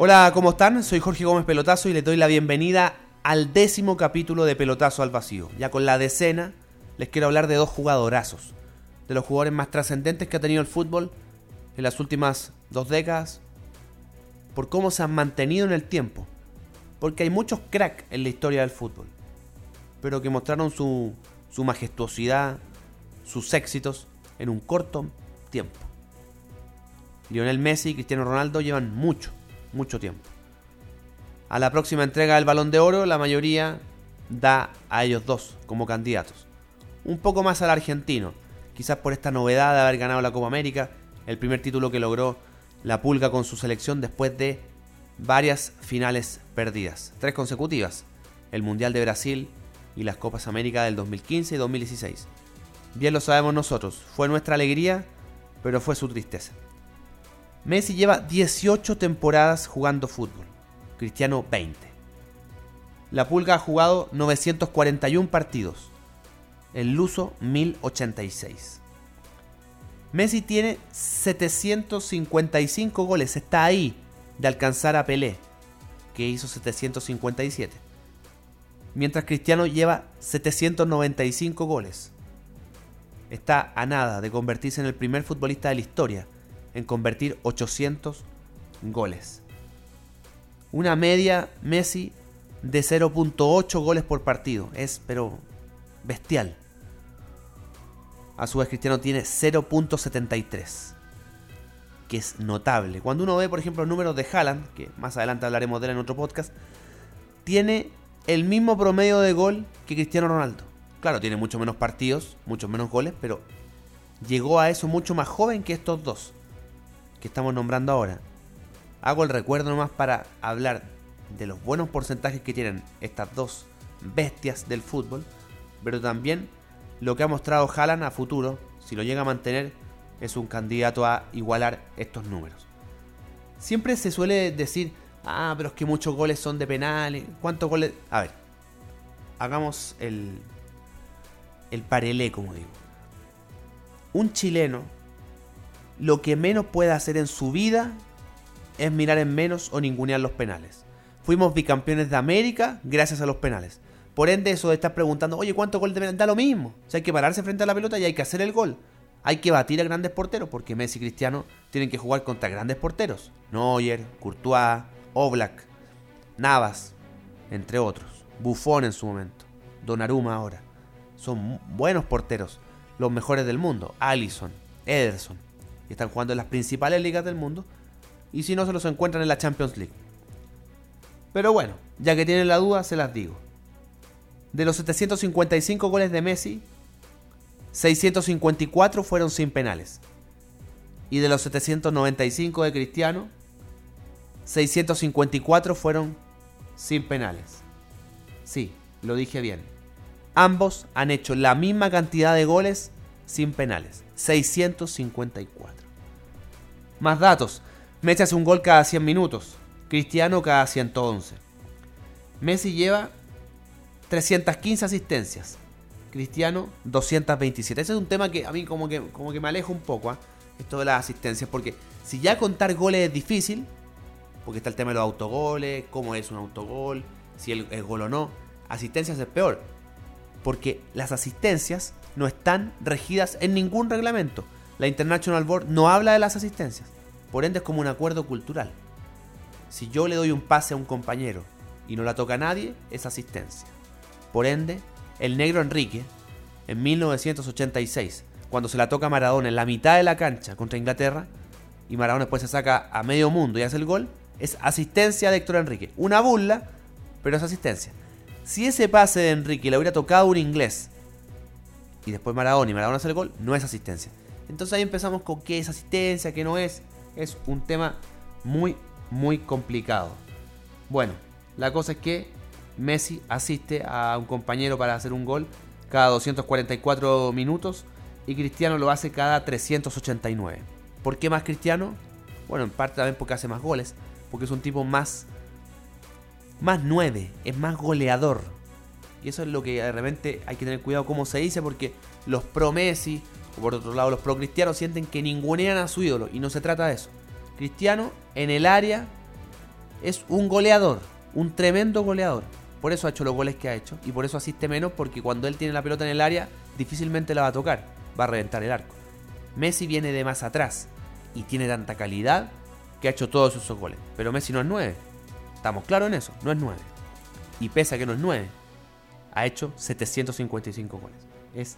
Hola, ¿cómo están? Soy Jorge Gómez Pelotazo y les doy la bienvenida al décimo capítulo de Pelotazo al Vacío. Ya con la decena les quiero hablar de dos jugadorazos, de los jugadores más trascendentes que ha tenido el fútbol en las últimas dos décadas, por cómo se han mantenido en el tiempo, porque hay muchos cracks en la historia del fútbol, pero que mostraron su, su majestuosidad, sus éxitos en un corto tiempo. Lionel Messi y Cristiano Ronaldo llevan mucho, mucho tiempo. A la próxima entrega del Balón de Oro, la mayoría da a ellos dos como candidatos. Un poco más al argentino, quizás por esta novedad de haber ganado la Copa América, el primer título que logró la Pulga con su selección después de varias finales perdidas, tres consecutivas, el Mundial de Brasil y las Copas América del 2015 y 2016. Bien lo sabemos nosotros, fue nuestra alegría, pero fue su tristeza. Messi lleva 18 temporadas jugando fútbol, Cristiano 20. La Pulga ha jugado 941 partidos, el Luso 1086. Messi tiene 755 goles, está ahí de alcanzar a Pelé, que hizo 757. Mientras Cristiano lleva 795 goles. Está a nada de convertirse en el primer futbolista de la historia en convertir 800 goles. Una media Messi de 0.8 goles por partido. Es, pero, bestial. A su vez Cristiano tiene 0.73. Que es notable. Cuando uno ve, por ejemplo, los números de Haaland, que más adelante hablaremos de él en otro podcast, tiene el mismo promedio de gol que Cristiano Ronaldo. Claro, tiene mucho menos partidos, muchos menos goles, pero llegó a eso mucho más joven que estos dos que estamos nombrando ahora. Hago el recuerdo nomás para hablar de los buenos porcentajes que tienen estas dos bestias del fútbol, pero también lo que ha mostrado Haaland a futuro, si lo llega a mantener, es un candidato a igualar estos números. Siempre se suele decir, ah, pero es que muchos goles son de penales. ¿Cuántos goles? A ver, hagamos el, el parelé, como digo. Un chileno lo que menos puede hacer en su vida es mirar en menos o ningunear los penales. Fuimos bicampeones de América gracias a los penales. Por ende, eso de estar preguntando, oye, ¿cuántos goles de? Da lo mismo. O sea, hay que pararse frente a la pelota y hay que hacer el gol. Hay que batir a grandes porteros, porque Messi y Cristiano tienen que jugar contra grandes porteros. Neuer, Courtois, Oblak, Navas, entre otros. Buffon en su momento. Donnarumma ahora. Son buenos porteros. Los mejores del mundo. Allison, Ederson y están jugando en las principales ligas del mundo. Y si no, se los encuentran en la Champions League. Pero bueno, ya que tienen la duda, se las digo. De los 755 goles de Messi, 654 fueron sin penales. Y de los 795 de Cristiano, 654 fueron sin penales. Sí, lo dije bien. Ambos han hecho la misma cantidad de goles sin penales. 654. Más datos. Messi hace un gol cada 100 minutos. Cristiano cada 111. Messi lleva 315 asistencias. Cristiano 227. Ese es un tema que a mí como que, como que me alejo un poco, ¿ah? esto de las asistencias, porque si ya contar goles es difícil, porque está el tema de los autogoles, cómo es un autogol, si el, el gol o no, asistencias es peor, porque las asistencias no están regidas en ningún reglamento. La International Board no habla de las asistencias. Por ende es como un acuerdo cultural. Si yo le doy un pase a un compañero y no la toca a nadie, es asistencia. Por ende, el negro Enrique, en 1986, cuando se la toca a Maradona en la mitad de la cancha contra Inglaterra, y Maradona después se saca a medio mundo y hace el gol, es asistencia de Héctor Enrique. Una burla, pero es asistencia. Si ese pase de Enrique le hubiera tocado un inglés y después Maradona y Maradona hace el gol, no es asistencia. Entonces ahí empezamos con qué es asistencia, qué no es. Es un tema muy, muy complicado. Bueno, la cosa es que Messi asiste a un compañero para hacer un gol cada 244 minutos y Cristiano lo hace cada 389. ¿Por qué más Cristiano? Bueno, en parte también porque hace más goles, porque es un tipo más más 9, es más goleador. Y eso es lo que de repente hay que tener cuidado cómo se dice porque los pro Messi por otro lado los pro Cristiano sienten que ningunean a su ídolo y no se trata de eso. Cristiano en el área es un goleador, un tremendo goleador. Por eso ha hecho los goles que ha hecho y por eso asiste menos porque cuando él tiene la pelota en el área difícilmente la va a tocar, va a reventar el arco. Messi viene de más atrás y tiene tanta calidad que ha hecho todos esos goles. Pero Messi no es 9. Estamos claros en eso, no es 9. Y pese a que no es 9, ha hecho 755 goles. Es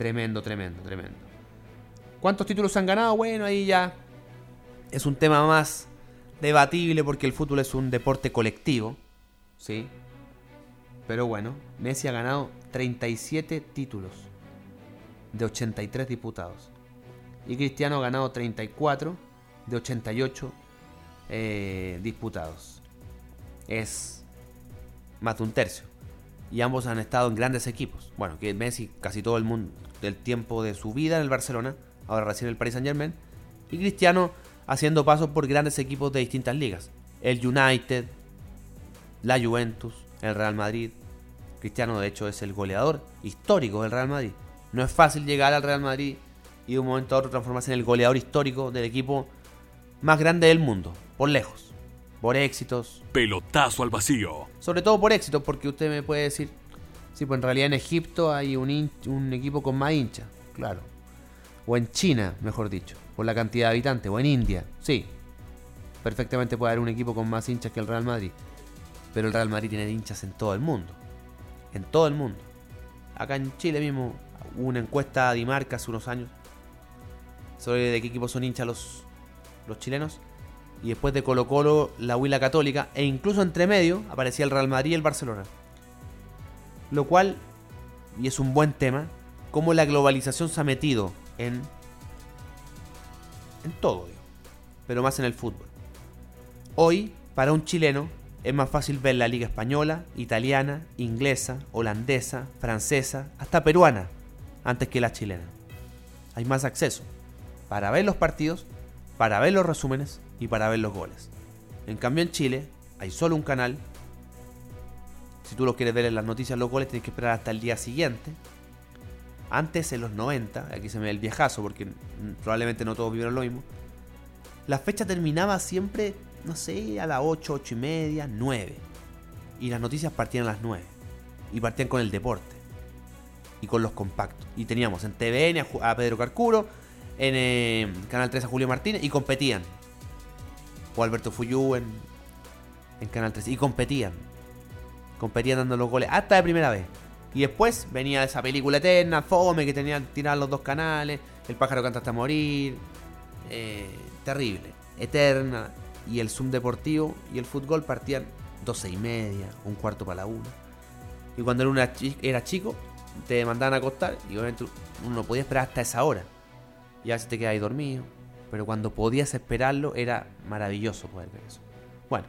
tremendo, tremendo, tremendo. ¿Cuántos títulos han ganado? Bueno, ahí ya es un tema más debatible porque el fútbol es un deporte colectivo. ¿Sí? Pero bueno, Messi ha ganado 37 títulos de 83 diputados. Y Cristiano ha ganado 34 de 88 eh, disputados. Es más de un tercio. Y ambos han estado en grandes equipos. Bueno, que Messi casi todo el mundo del tiempo de su vida en el Barcelona, ahora recién en el Paris Saint Germain. Y Cristiano haciendo pasos por grandes equipos de distintas ligas. El United, la Juventus, el Real Madrid. Cristiano de hecho es el goleador histórico del Real Madrid. No es fácil llegar al Real Madrid y de un momento a otro transformarse en el goleador histórico del equipo más grande del mundo, por lejos. Por éxitos. Pelotazo al vacío. Sobre todo por éxitos, porque usted me puede decir, sí, pues en realidad en Egipto hay un, un equipo con más hinchas, claro. O en China, mejor dicho, por la cantidad de habitantes. O en India, sí. Perfectamente puede haber un equipo con más hinchas que el Real Madrid. Pero el Real Madrid tiene hinchas en todo el mundo. En todo el mundo. Acá en Chile mismo hubo una encuesta de Dimarca hace unos años sobre de qué equipos son hinchas los, los chilenos. Y después de Colo Colo, la Huila Católica. E incluso entre medio aparecía el Real Madrid y el Barcelona. Lo cual, y es un buen tema, cómo la globalización se ha metido en, en todo, pero más en el fútbol. Hoy, para un chileno, es más fácil ver la liga española, italiana, inglesa, holandesa, francesa, hasta peruana, antes que la chilena. Hay más acceso para ver los partidos, para ver los resúmenes y para ver los goles. En cambio en Chile hay solo un canal. Si tú lo quieres ver en las noticias los goles tienes que esperar hasta el día siguiente. Antes en los 90, aquí se me ve el viejazo porque probablemente no todos vivieron lo mismo. La fecha terminaba siempre, no sé, a las 8, 8 y media, 9. Y las noticias partían a las 9. Y partían con el deporte. Y con los compactos. Y teníamos en TVN a, Pedro Carcuro, en eh, Canal 3 a Julio Martínez y competían o Alberto Fuyú en, en Canal 3. Y competían. Competían dando los goles hasta de primera vez. Y después venía esa película eterna, Fome, que tenían tirar los dos canales. El pájaro canta hasta morir. Eh, terrible. Eterna. Y el Zoom deportivo y el fútbol partían 12 y media, un cuarto para la una. Y cuando uno era chico, te mandaban a acostar y obviamente uno no podía esperar hasta esa hora. Y a veces te quedas ahí dormido pero cuando podías esperarlo era maravilloso poder ver eso. Bueno,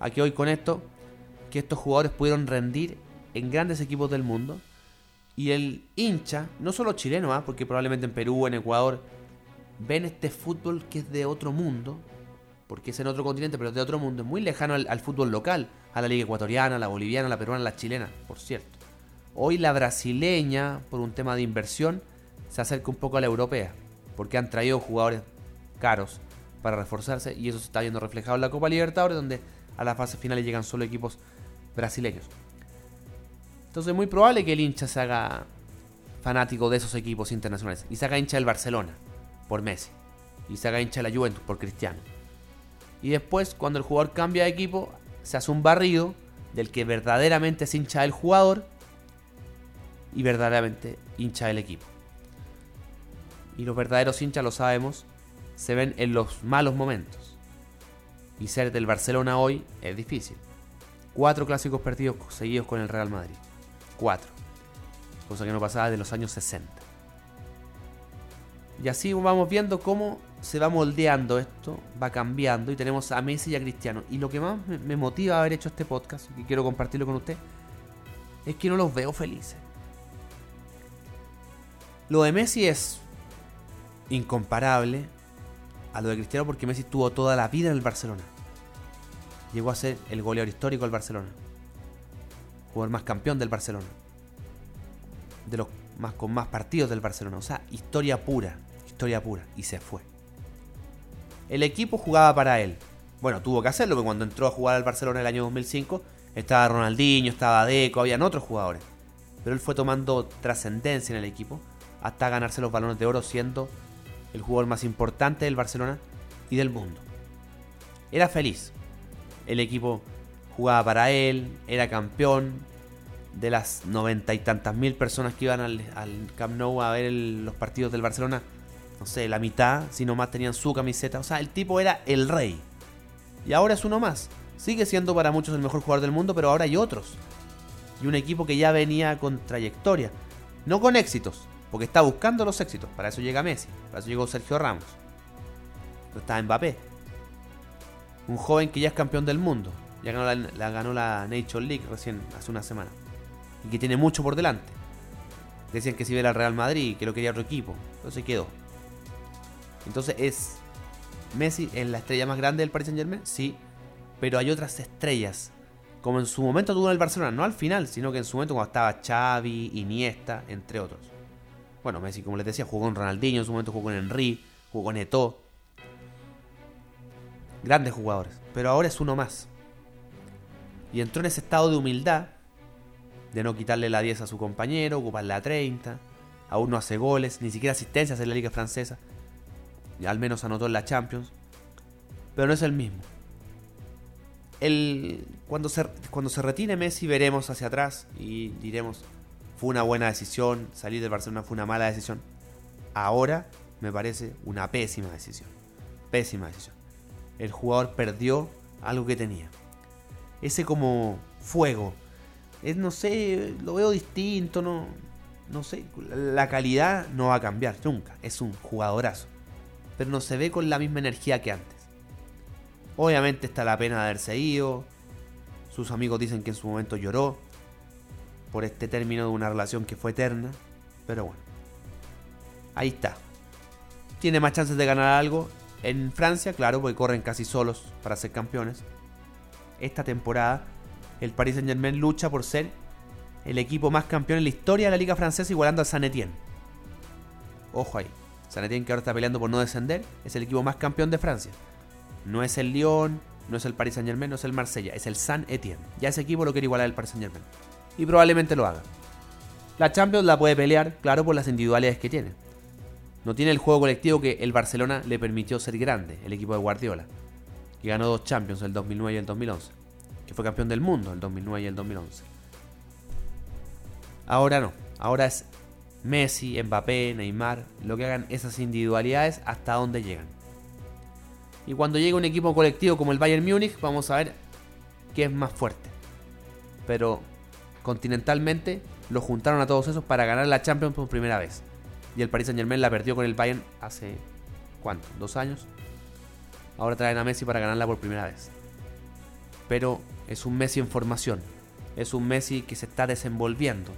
aquí hoy con esto, que estos jugadores pudieron rendir en grandes equipos del mundo y el hincha, no solo chileno, ¿ah? porque probablemente en Perú, en Ecuador, ven este fútbol que es de otro mundo, porque es en otro continente, pero es de otro mundo, es muy lejano al, fútbol local, a la liga ecuatoriana, a la boliviana, a la peruana, a la chilena, por cierto. Hoy la brasileña, por un tema de inversión, se acerca un poco a la europea porque han traído jugadores caros para reforzarse y eso se está viendo reflejado en la Copa Libertadores donde a las fases finales llegan solo equipos brasileños. Entonces es muy probable que el hincha se haga fanático de esos equipos internacionales y se haga hincha del Barcelona por Messi y se haga hincha de la Juventus por Cristiano. Y después cuando el jugador cambia de equipo se hace un barrido del que verdaderamente es hincha del jugador y verdaderamente hincha del equipo y los verdaderos hinchas lo sabemos, se ven en los malos momentos. Y ser del Barcelona hoy es difícil. Cuatro clásicos perdidos seguidos con el Real Madrid. Cuatro. Cosa que no pasaba desde los años 60. Y así vamos viendo cómo se va moldeando esto, va cambiando y tenemos a Messi y a Cristiano. Y lo que más me motiva a haber hecho este podcast, y quiero compartirlo con usted, es que no los veo felices. Lo de Messi es incomparable a lo de Cristiano porque Messi tuvo toda la vida en el Barcelona. Llegó a ser el goleador histórico del Barcelona. Jugador más campeón del Barcelona. De los más con más partidos del Barcelona. O sea, historia pura. Historia pura. Y se fue. El equipo jugaba para él. Bueno, tuvo que hacerlo porque cuando entró a jugar al Barcelona en el año 2005 estaba Ronaldinho, estaba Deco, habían otros jugadores. Pero él fue tomando trascendencia en el equipo hasta ganarse los balones de oro siendo el jugador más importante del Barcelona y del mundo. Era feliz. El equipo jugaba para él, era campeón. De las noventa y tantas mil personas que iban al, Camp Nou a ver los partidos del Barcelona, no sé, la mitad, si no más, tenían su camiseta. O sea, el tipo era el rey. Y ahora es uno más. Sigue siendo para muchos el mejor jugador del mundo, pero ahora hay otros. Y un equipo que ya venía con trayectoria. No con éxitos, porque está buscando los éxitos. Para eso llega Messi, para eso llegó Sergio Ramos. Está Mbappé. Un joven que ya es campeón del mundo. Ya ganó la, ganó la Nation League recién, hace una semana. Y que tiene mucho por delante. Decían que si iba al Real Madrid, que lo quería otro equipo. Entonces quedó. Entonces es Messi es la estrella más grande del Paris Saint Germain, sí. Pero hay otras estrellas. Como en su momento tuvo en el Barcelona, no al final, sino que en su momento cuando estaba Xavi, Iniesta, entre otros. Bueno, Messi, como les decía, jugó con Ronaldinho, en su momento jugó con Henry, jugó con Eto'o. Grandes jugadores, pero ahora es uno más. Y entró en ese estado de humildad, de no quitarle la 10 a su compañero, ocupar la 30. Aún no hace goles, ni siquiera asistencias en la liga francesa. Al menos anotó en la Champions. Pero no es el mismo. El, cuando, se, cuando se retire Messi veremos hacia atrás y diremos, fue una buena decisión, salir del Barcelona fue una mala decisión. Ahora me parece una pésima decisión. Pésima decisión. El jugador perdió algo que tenía. Ese como fuego. Es, no sé, lo veo distinto, no, no sé. La calidad no va a cambiar nunca. Es un jugadorazo. Pero no se ve con la misma energía que antes. Obviamente está la pena de haberse ido. Sus amigos dicen que en su momento lloró por este término de una relación que fue eterna. Pero bueno, ahí está. Tiene más chances de ganar algo en Francia, claro, porque corren casi solos para ser campeones. Esta temporada, el Paris Saint Germain lucha por ser el equipo más campeón en la historia de la Liga Francesa, igualando al San Etienne. Ojo ahí. San Etienne, que ahora está peleando por no descender, es el equipo más campeón de Francia. No es el Lyon, no es el Paris Saint Germain, no es el Marsella, es el San Etienne. Ya ese equipo lo quiere igualar al Paris Saint Germain y probablemente lo haga. La Champions la puede pelear, claro, por las individualidades que tiene. No tiene el juego colectivo que el Barcelona le permitió ser grande, el equipo de Guardiola, que ganó dos Champions, el 2009 y el 2011, que fue campeón del mundo el 2009 y el 2011. Ahora no, ahora es Messi, Mbappé, Neymar, lo que hagan esas individualidades hasta dónde llegan. Y cuando llegue un equipo colectivo como el Bayern Múnich, vamos a ver qué es más fuerte. Pero continentalmente lo juntaron a todos esos para ganar la Champions por primera vez. Y el Paris Saint Germain la perdió con el Bayern hace, ¿cuánto? ¿Dos años? Ahora traen a Messi para ganarla por primera vez. Pero es un Messi en formación. Es un Messi que se está desenvolviendo.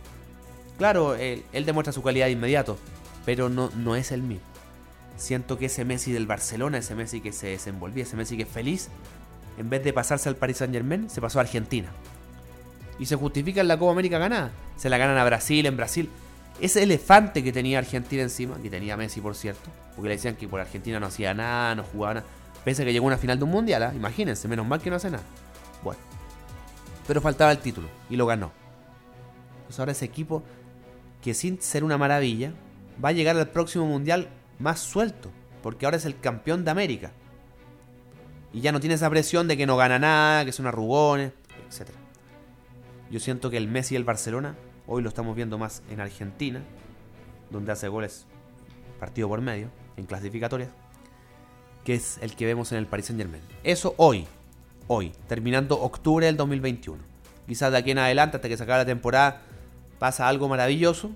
Claro, él, demuestra su calidad de inmediato, pero no, no es el mismo. Siento que ese Messi del Barcelona, ese Messi que se desenvolvía, ese Messi que es feliz, en vez de pasarse al Paris Saint Germain, se pasó a Argentina y se justifica en la Copa América ganada. Se la ganan a Brasil, en Brasil. Ese elefante que tenía Argentina encima, que tenía Messi por cierto, porque le decían que por Argentina no hacía nada, no jugaba nada, pese a que llegó a una final de un mundial, ¿ah? imagínense, menos mal que no hace nada. Bueno, pero faltaba el título y lo ganó. Pues ahora ese equipo, que sin ser una maravilla, va a llegar al próximo mundial más suelto, porque ahora es el campeón de América. Y ya no tiene esa presión de que no gana nada, que son arrugones, etcétera. Yo siento que el Messi del Barcelona, hoy lo estamos viendo más en Argentina, donde hace goles partido por medio, en clasificatorias, que es el que vemos en el Paris Saint Germain. Eso hoy, hoy, terminando octubre del 2021. Quizás de aquí en adelante, hasta que se acabe la temporada, pasa algo maravilloso,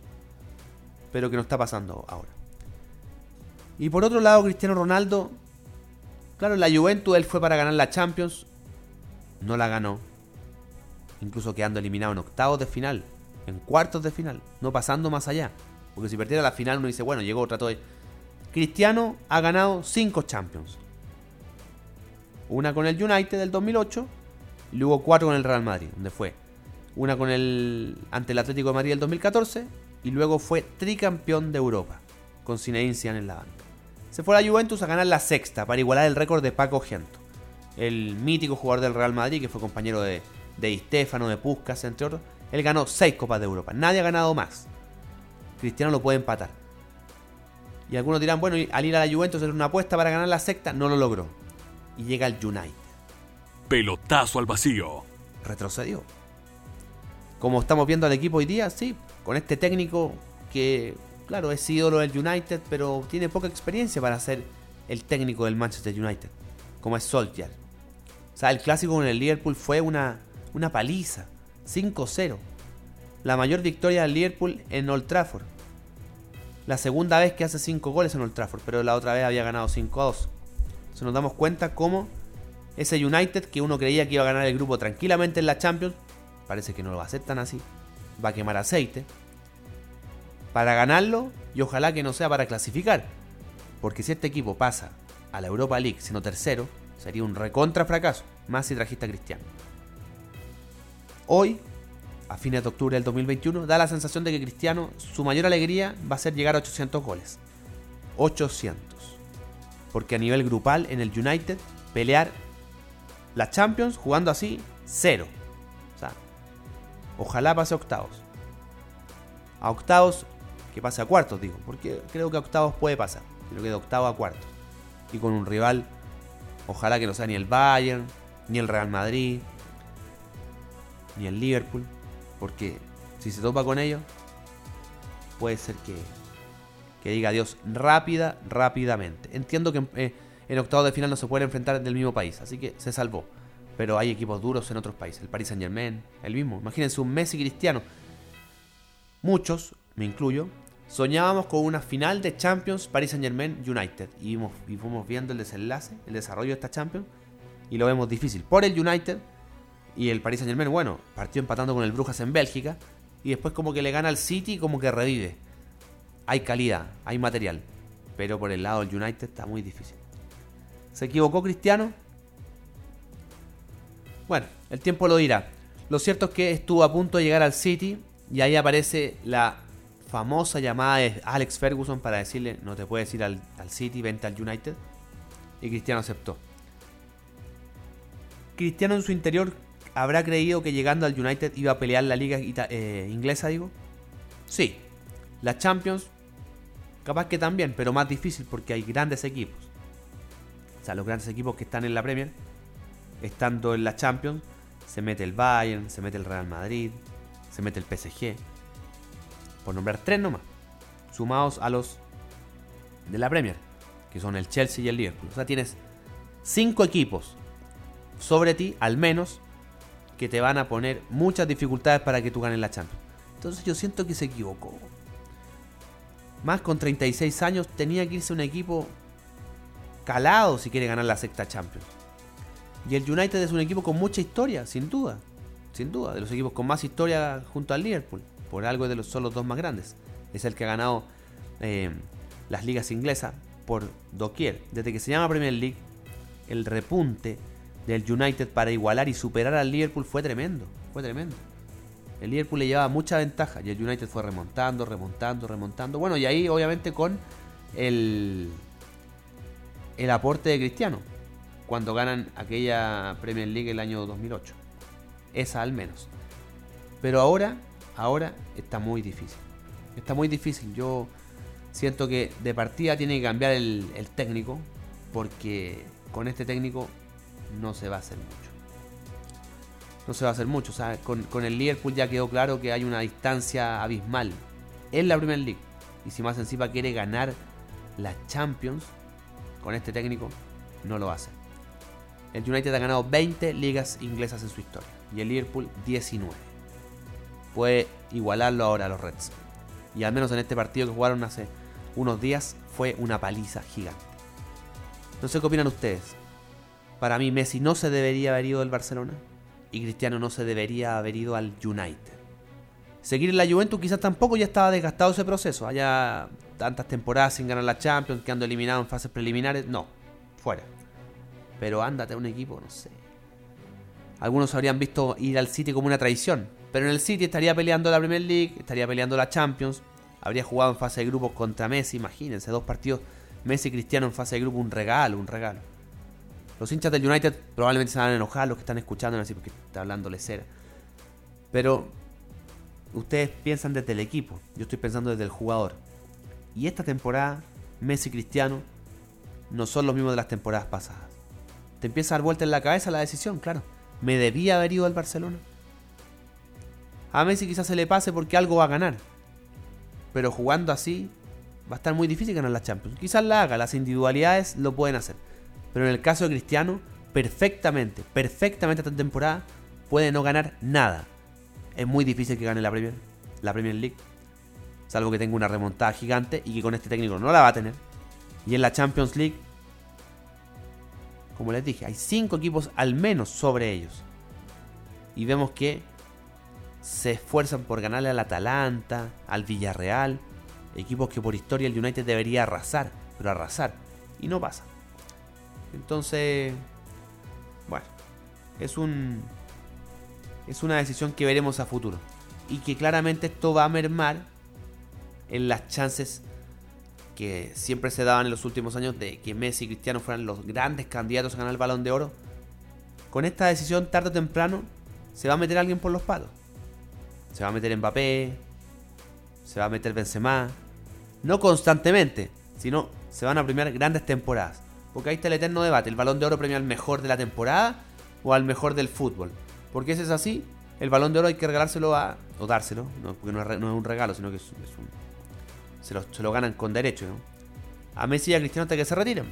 pero que no está pasando ahora. Y por otro lado, Cristiano Ronaldo, claro, la Juventus él fue para ganar la Champions, no la ganó, incluso quedando eliminado en octavos de final, en cuartos de final, no pasando más allá. Porque si perdiera la final uno dice, bueno, llegó, trató de... Cristiano ha ganado 5 Champions. Una con el United del 2008 y luego 4 con el Real Madrid, donde fue. Una con el ante el Atlético de Madrid del 2014 y luego fue tricampeón de Europa con Zinedine en la banda. Se fue a la Juventus a ganar la sexta para igualar el récord de Paco Gento, el mítico jugador del Real Madrid que fue compañero de, de de Puskas, entre otros. Él ganó 6 Copas de Europa, nadie ha ganado más. Cristiano lo puede empatar. Y algunos dirán, bueno, al ir a la Juventus era una apuesta para ganar la sexta, no lo logró. Y llega al United. Pelotazo al vacío. Retrocedió. Como estamos viendo al equipo hoy día, sí, con este técnico que, claro, es ídolo del United, pero tiene poca experiencia para ser el técnico del Manchester United, como es Solskjaer. O sea, el clásico con el Liverpool fue una, una paliza, 5-0 la mayor victoria del Liverpool en Old Trafford. La segunda vez que hace 5 goles en Old Trafford, pero la otra vez había ganado 5 a 2. Se nos damos cuenta cómo ese United que uno creía que iba a ganar el grupo tranquilamente en la Champions, parece que no lo va a hacer tan así. Va a quemar aceite. Para ganarlo y ojalá que no sea para clasificar. Porque si este equipo pasa a la Europa League siendo tercero, sería un recontra fracaso, más si trajiste a Cristiano. Hoy a fines de octubre del 2021, da la sensación de que Cristiano, su mayor alegría va a ser llegar a 800 goles. 800. Porque a nivel grupal en el United, pelear la Champions jugando así, cero. O sea, ojalá pase a octavos. A octavos, que pase a cuartos, digo. Porque creo que a octavos puede pasar. Creo que de octavo a cuartos. Y con un rival, ojalá que no sea ni el Bayern, ni el Real Madrid, ni el Liverpool. Porque si se topa con ellos, puede ser que, que diga adiós rápida, rápidamente. Entiendo que eh, en octavo de final no se puede enfrentar del mismo país, así que se salvó. Pero hay equipos duros en otros países. El Paris Saint Germain, el mismo. Imagínense un Messi cristiano. Muchos, me incluyo, soñábamos con una final de Champions Paris Saint Germain United. Y, y fuimos viendo el desenlace, el desarrollo de esta Champions. Y lo vemos difícil. Por el United y el Paris Saint Germain, bueno, partió empatando con el Brujas en Bélgica. Y después como que le gana al City y como que revive. Hay calidad, hay material. Pero por el lado del United está muy difícil. ¿Se equivocó Cristiano? Bueno, el tiempo lo dirá. Lo cierto es que estuvo a punto de llegar al City y ahí aparece la famosa llamada de Alex Ferguson para decirle no te puedes ir al, al City, vente al United. Y Cristiano aceptó. Cristiano en su interior ¿Habrá creído que llegando al United iba a pelear la liga eh, inglesa, digo? Sí. La Champions, capaz que también, pero más difícil porque hay grandes equipos. O sea, los grandes equipos que están en la Premier, estando en la Champions, se mete el Bayern, se mete el Real Madrid, se mete el PSG. Por nombrar tres nomás. Sumados a los de la Premier, que son el Chelsea y el Liverpool. O sea, tienes cinco equipos sobre ti, al menos, que te van a poner muchas dificultades para que tú ganes la Champions. Entonces yo siento que se equivocó. Más con 36 años tenía que irse un equipo calado si quiere ganar la sexta Champions. Y el United es un equipo con mucha historia, sin duda. Sin duda, de los equipos con más historia junto al Liverpool. Por algo de los, son los dos más grandes. Es el que ha ganado eh, las ligas inglesas por doquier. Desde que se llama Premier League, el repunte del United para igualar y superar al Liverpool fue tremendo. Fue tremendo. El Liverpool le llevaba mucha ventaja y el United fue remontando, remontando, remontando. Bueno, y ahí obviamente con el, el aporte de Cristiano, cuando ganan aquella Premier League el año 2008. Esa al menos. Pero ahora, ahora está muy difícil. Está muy difícil. Yo siento que de partida tiene que cambiar el, el técnico, porque con este técnico no se va a hacer mucho. No se va a hacer mucho. O sea, con, el Liverpool ya quedó claro que hay una distancia abismal en la Premier League. Y si más encima quiere ganar la Champions con este técnico, no lo hace. El United ha ganado 20 ligas inglesas en su historia y el Liverpool 19. Puede igualarlo ahora a los Reds. Y al menos en este partido que jugaron hace, unos días fue una paliza gigante. No sé qué opinan ustedes. Para mí Messi no se debería haber ido del Barcelona y Cristiano no se debería haber ido al United. Seguir en la Juventus quizás tampoco ya estaba desgastado ese proceso. Haya tantas temporadas sin ganar la Champions, quedando eliminado en fases preliminares. No, fuera. Pero ándate a un equipo, no sé. Algunos habrían visto ir al City como una traición. Pero en el City estaría peleando la Premier League, estaría peleando la Champions. Habría jugado en fase de grupos contra Messi, imagínense, dos partidos Messi y Cristiano en fase de grupo, un regalo, un regalo. Los hinchas del United probablemente se van a enojar, los que están escuchando, así porque está hablando cera. Pero ustedes piensan desde el equipo, yo estoy pensando desde el jugador. Y esta temporada, Messi y Cristiano no son los mismos de las temporadas pasadas. Te empieza a dar vuelta en la cabeza la decisión, claro. ¿Me debía haber ido al Barcelona? A Messi quizás se le pase porque algo va a ganar. Pero jugando así, va a estar muy difícil ganar la Champions. Quizás la haga, las individualidades lo pueden hacer. Pero en el caso de Cristiano, perfectamente, perfectamente esta temporada puede no ganar nada. Es muy difícil que gane la Premier, la Premier League. Salvo que tenga una remontada gigante y que con este técnico no la va a tener. Y en la Champions League, como les dije, hay cinco equipos al menos sobre ellos. Y vemos que se esfuerzan por ganarle al Atalanta, al Villarreal, equipos que por historia el United debería arrasar, pero arrasar. Y no pasa. Entonces, bueno, es un es una decisión que veremos a futuro y que claramente esto va a mermar en las chances que siempre se daban en los últimos años de que Messi y Cristiano fueran los grandes candidatos a ganar el Balón de Oro. Con esta decisión tarde o temprano se va a meter alguien por los palos. Se va a meter Mbappé, se va a meter Benzema, no constantemente, sino se van a premiar grandes temporadas. Porque ahí está el eterno debate. ¿El balón de oro premia al mejor de la temporada o al mejor del fútbol? Porque si es así, el balón de oro hay que regalárselo a... o dárselo, no, porque no es, un regalo, sino que es, un... Se lo, se lo, ganan con derecho, ¿no? A Messi y a Cristiano hasta que se retiren.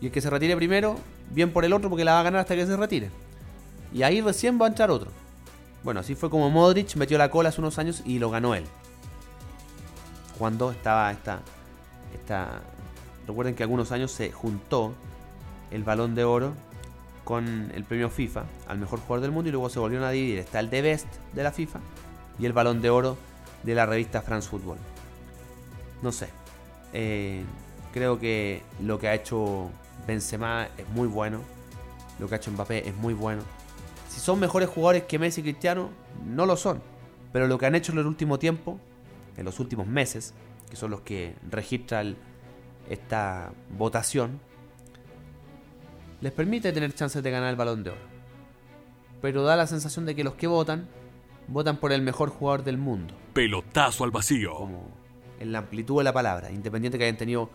Y el que se retire primero, bien por el otro porque la va a ganar hasta que se retire. Y ahí recién va a entrar otro. Bueno, así fue como Modric metió la cola hace unos años y lo ganó él. Cuando estaba esta, esta Recuerden que algunos años se juntó el balón de oro con el premio FIFA al mejor jugador del mundo y luego se volvieron a dividir. Está el de Best de la FIFA y el balón de oro de la revista France Football. No sé. Eh, creo que lo que ha hecho Benzema es muy bueno. Lo que ha hecho Mbappé es muy bueno. Si son mejores jugadores que Messi y Cristiano, no lo son. Pero lo que han hecho en el último tiempo, en los últimos meses, que son los que registra el, esta votación, les permite tener chances de ganar el balón de oro. Pero da la sensación de que los que votan, votan por el mejor jugador del mundo. Pelotazo al vacío. Como en la amplitud de la palabra, independiente que hayan tenido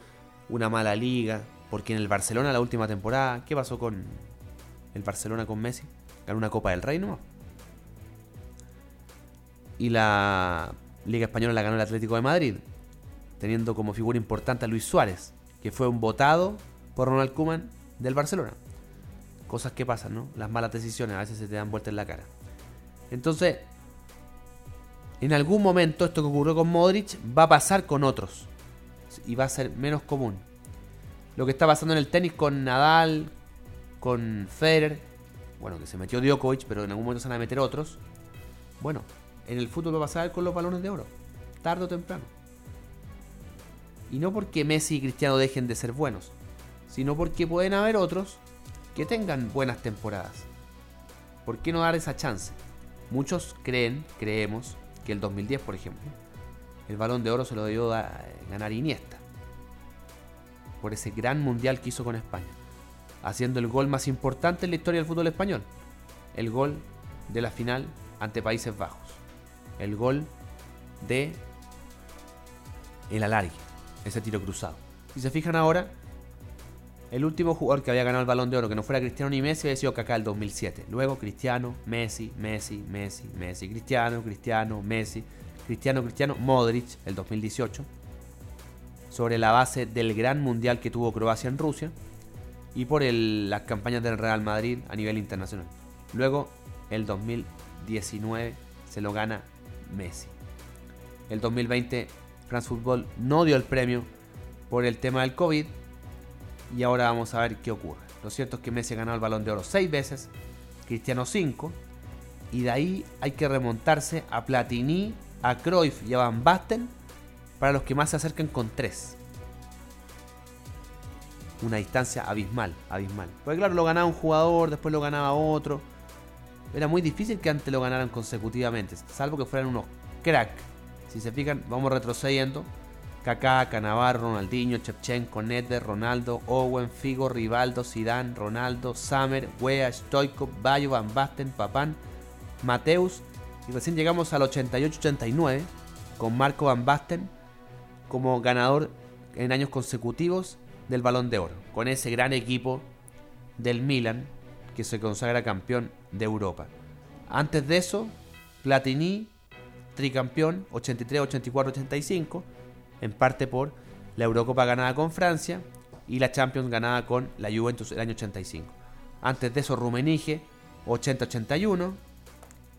una mala liga, porque en el Barcelona la última temporada, ¿qué pasó con el Barcelona con Messi? Ganó una Copa del Rey, ¿no? Y la Liga Española la ganó el Atlético de Madrid teniendo como figura importante a Luis Suárez, que fue un votado por Ronald Koeman del Barcelona. Cosas que pasan, ¿no? Las malas decisiones a veces se te dan vuelta en la cara. Entonces, en algún momento esto que ocurrió con Modric va a pasar con otros. Y va a ser menos común. Lo que está pasando en el tenis con Nadal, con Federer, bueno, que se metió Djokovic, pero en algún momento se van a meter otros. Bueno, en el fútbol va a pasar con los balones de oro, tarde o temprano. Y no porque Messi y Cristiano dejen de ser buenos, sino porque pueden haber otros que tengan buenas temporadas. ¿Por qué no dar esa chance? Muchos creen, creemos, que el 2010, por ejemplo, el balón de oro se lo debió ganar Iniesta. Por ese gran mundial que hizo con España. Haciendo el gol más importante en la historia del fútbol español. El gol de la final ante Países Bajos. El gol de el alargue ese tiro cruzado. Si se fijan ahora, el último jugador que había ganado el balón de oro que no fuera Cristiano ni Messi había sido Kaká el 2007. Luego Cristiano, Messi, Messi, Messi, Messi, Cristiano, Cristiano, Messi, Cristiano, Cristiano, Modric el 2018. Sobre la base del gran mundial que tuvo Croacia en Rusia y por las campañas del Real Madrid a nivel internacional. Luego el 2019 se lo gana Messi. El 2020 France no dio el premio por el tema del COVID. Y ahora vamos a ver qué ocurre. Lo cierto es que Messi ganado el balón de oro seis veces, Cristiano cinco. Y de ahí hay que remontarse a Platini, a Cruyff y a Van Basten para los que más se acercan con tres. Una distancia abismal, abismal. Porque claro, lo ganaba un jugador, después lo ganaba otro. Era muy difícil que antes lo ganaran consecutivamente, salvo que fueran unos crack. Si se fijan, vamos retrocediendo. Kaká, Canavar, Ronaldinho, Chepchenko, Nedved, Ronaldo, Owen, Figo, Rivaldo, Zidane, Ronaldo, Samer, Wea, Stoikov, Bayo, Van Basten, Papán, Mateus. Y recién llegamos al 88-89 con Marco Van Basten como ganador en años consecutivos del Balón de Oro, con ese gran equipo del Milan que se consagra campeón de Europa. Antes de eso, Platini, tricampeón 83, 84, 85, en parte por la Eurocopa ganada con Francia y la Champions ganada con la Juventus el año 85. Antes de eso, Rumenige 80-81.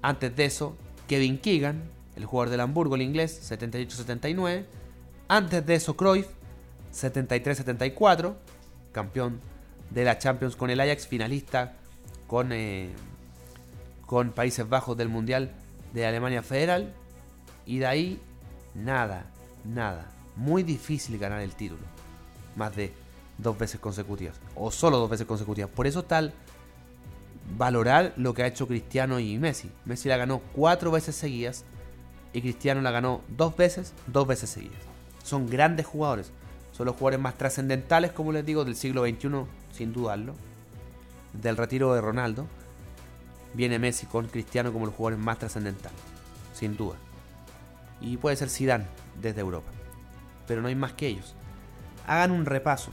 Antes de eso, Kevin Keegan, el jugador del Hamburgo, el inglés, 78-79. Antes de eso, Cruyff, 73-74, campeón de la Champions con el Ajax, finalista con, eh, con Países Bajos del Mundial de Alemania Federal. Y de ahí, nada, nada. Muy difícil ganar el título. Más de dos veces consecutivas. O solo dos veces consecutivas. Por eso tal valorar lo que ha hecho Cristiano y Messi. Messi la ganó cuatro veces seguidas y Cristiano la ganó dos veces, dos veces seguidas. Son grandes jugadores. Son los jugadores más trascendentales, como les digo, del siglo XXI, sin dudarlo. Del retiro de Ronaldo, viene Messi con Cristiano como los jugadores más trascendentales, sin duda. Y puede ser Zidane desde Europa. Pero no hay más que ellos. Hagan un repaso.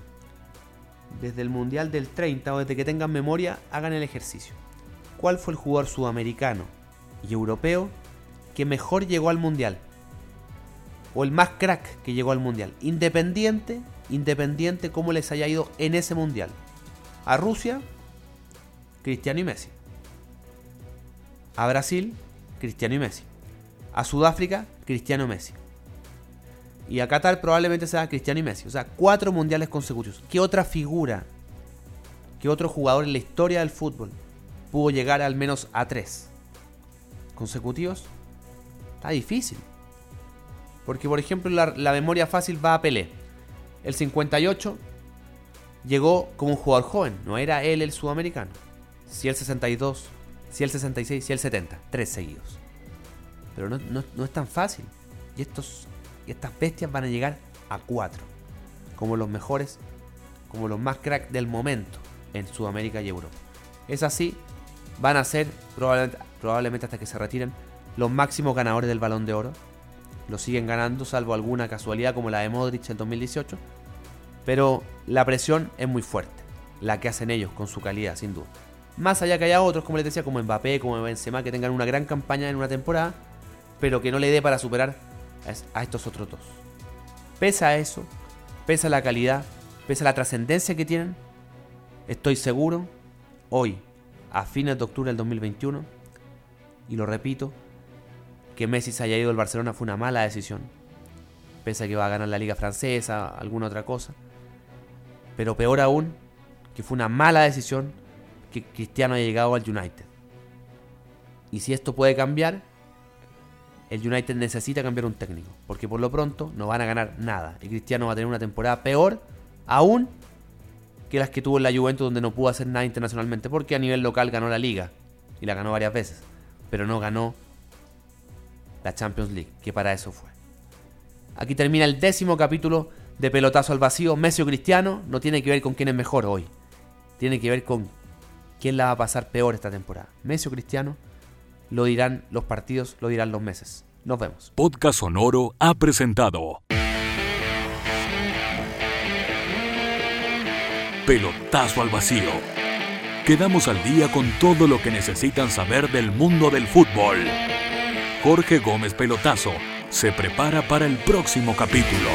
Desde el Mundial del 30 o desde que tengan memoria, hagan el ejercicio. ¿Cuál fue el jugador sudamericano y europeo que mejor llegó al Mundial? o el más crack que llegó al mundial. Independiente, independiente cómo les haya ido en ese mundial. A Rusia, Cristiano y Messi. A Brasil, Cristiano y Messi. A Sudáfrica, Cristiano Messi. Y a Qatar probablemente sea Cristiano Messi. O sea, cuatro mundiales consecutivos. ¿Qué otra figura, qué otro jugador en la historia del fútbol pudo llegar al menos a tres consecutivos? Está difícil. Porque, por ejemplo, la, memoria fácil va a Pelé. El 58 llegó como un jugador joven, no era él el sudamericano. Si el 62, si el 66, si el 70, tres seguidos. Pero no, es tan fácil. Y, estos, y estas bestias van a llegar a cuatro. Como los mejores, como los más crack del momento en Sudamérica y Europa. Es así, van a ser probablemente, probablemente hasta que se retiren los máximos ganadores del balón de oro lo siguen ganando, salvo alguna casualidad como la de Modric en 2018. Pero la presión es muy fuerte, la que hacen ellos con su calidad, sin duda. Más allá que haya otros, como les decía, como Mbappé, como Benzema, que tengan una gran campaña en una temporada, pero que no le dé para superar a estos otros dos. Pese a eso, pese a la calidad, pese a la trascendencia que tienen, estoy seguro, hoy, a fines de octubre del 2021, y lo repito, que Messi se haya ido al Barcelona fue una mala decisión. Pese a que va a ganar la liga francesa, alguna otra cosa. Pero peor aún, que fue una mala decisión que Cristiano haya llegado al United. Y si esto puede cambiar, el United necesita cambiar un técnico. Porque por lo pronto no van a ganar nada. Y Cristiano va a tener una temporada peor aún que las que tuvo en la Juventus donde no pudo hacer nada internacionalmente. Porque a nivel local ganó la liga. Y la ganó varias veces. Pero no ganó la Champions League, que para eso fue. Aquí termina el décimo capítulo de Pelotazo al Vacío. Messi o Cristiano no tiene que ver con quién es mejor hoy. Tiene que ver con quién la va a pasar peor esta temporada. Messi o Cristiano lo dirán los partidos, lo dirán los meses. Nos vemos. Podcast Sonoro ha presentado Pelotazo al Vacío. Quedamos al día con todo lo que necesitan saber del mundo del fútbol. Jorge Gómez Pelotazo se prepara para el próximo capítulo.